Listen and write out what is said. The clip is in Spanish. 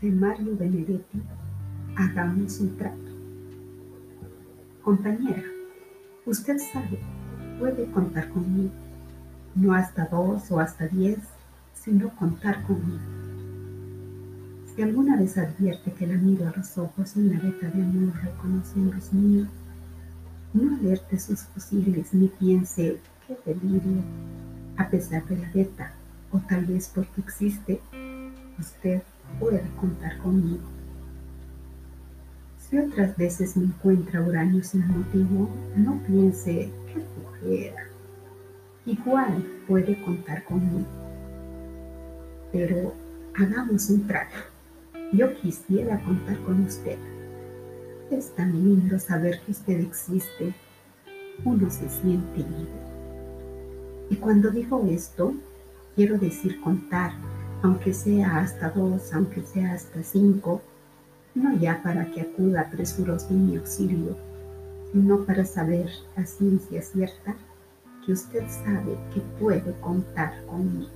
de Mario Benedetti, hagamos un trato. Compañera, usted sabe, puede contar conmigo. No hasta dos o hasta diez, sino contar conmigo. Si alguna vez advierte que la miro a los ojos en la veta de amor reconociendo los míos, no alerte sus posibles ni piense qué delirio, a pesar de la veta, o tal vez porque existe, usted puede contar conmigo. Si otras veces me encuentra Uranio sin motivo, no piense que flojera. Igual puede contar conmigo. Pero hagamos un trato. Yo quisiera contar con usted. Es tan lindo saber que usted existe. Uno se siente libre. Y cuando digo esto, quiero decir contar, aunque sea hasta dos, aunque sea hasta cinco, no ya para que acuda presuroso en mi auxilio, sino para saber a ciencia cierta que usted sabe que puede contar conmigo.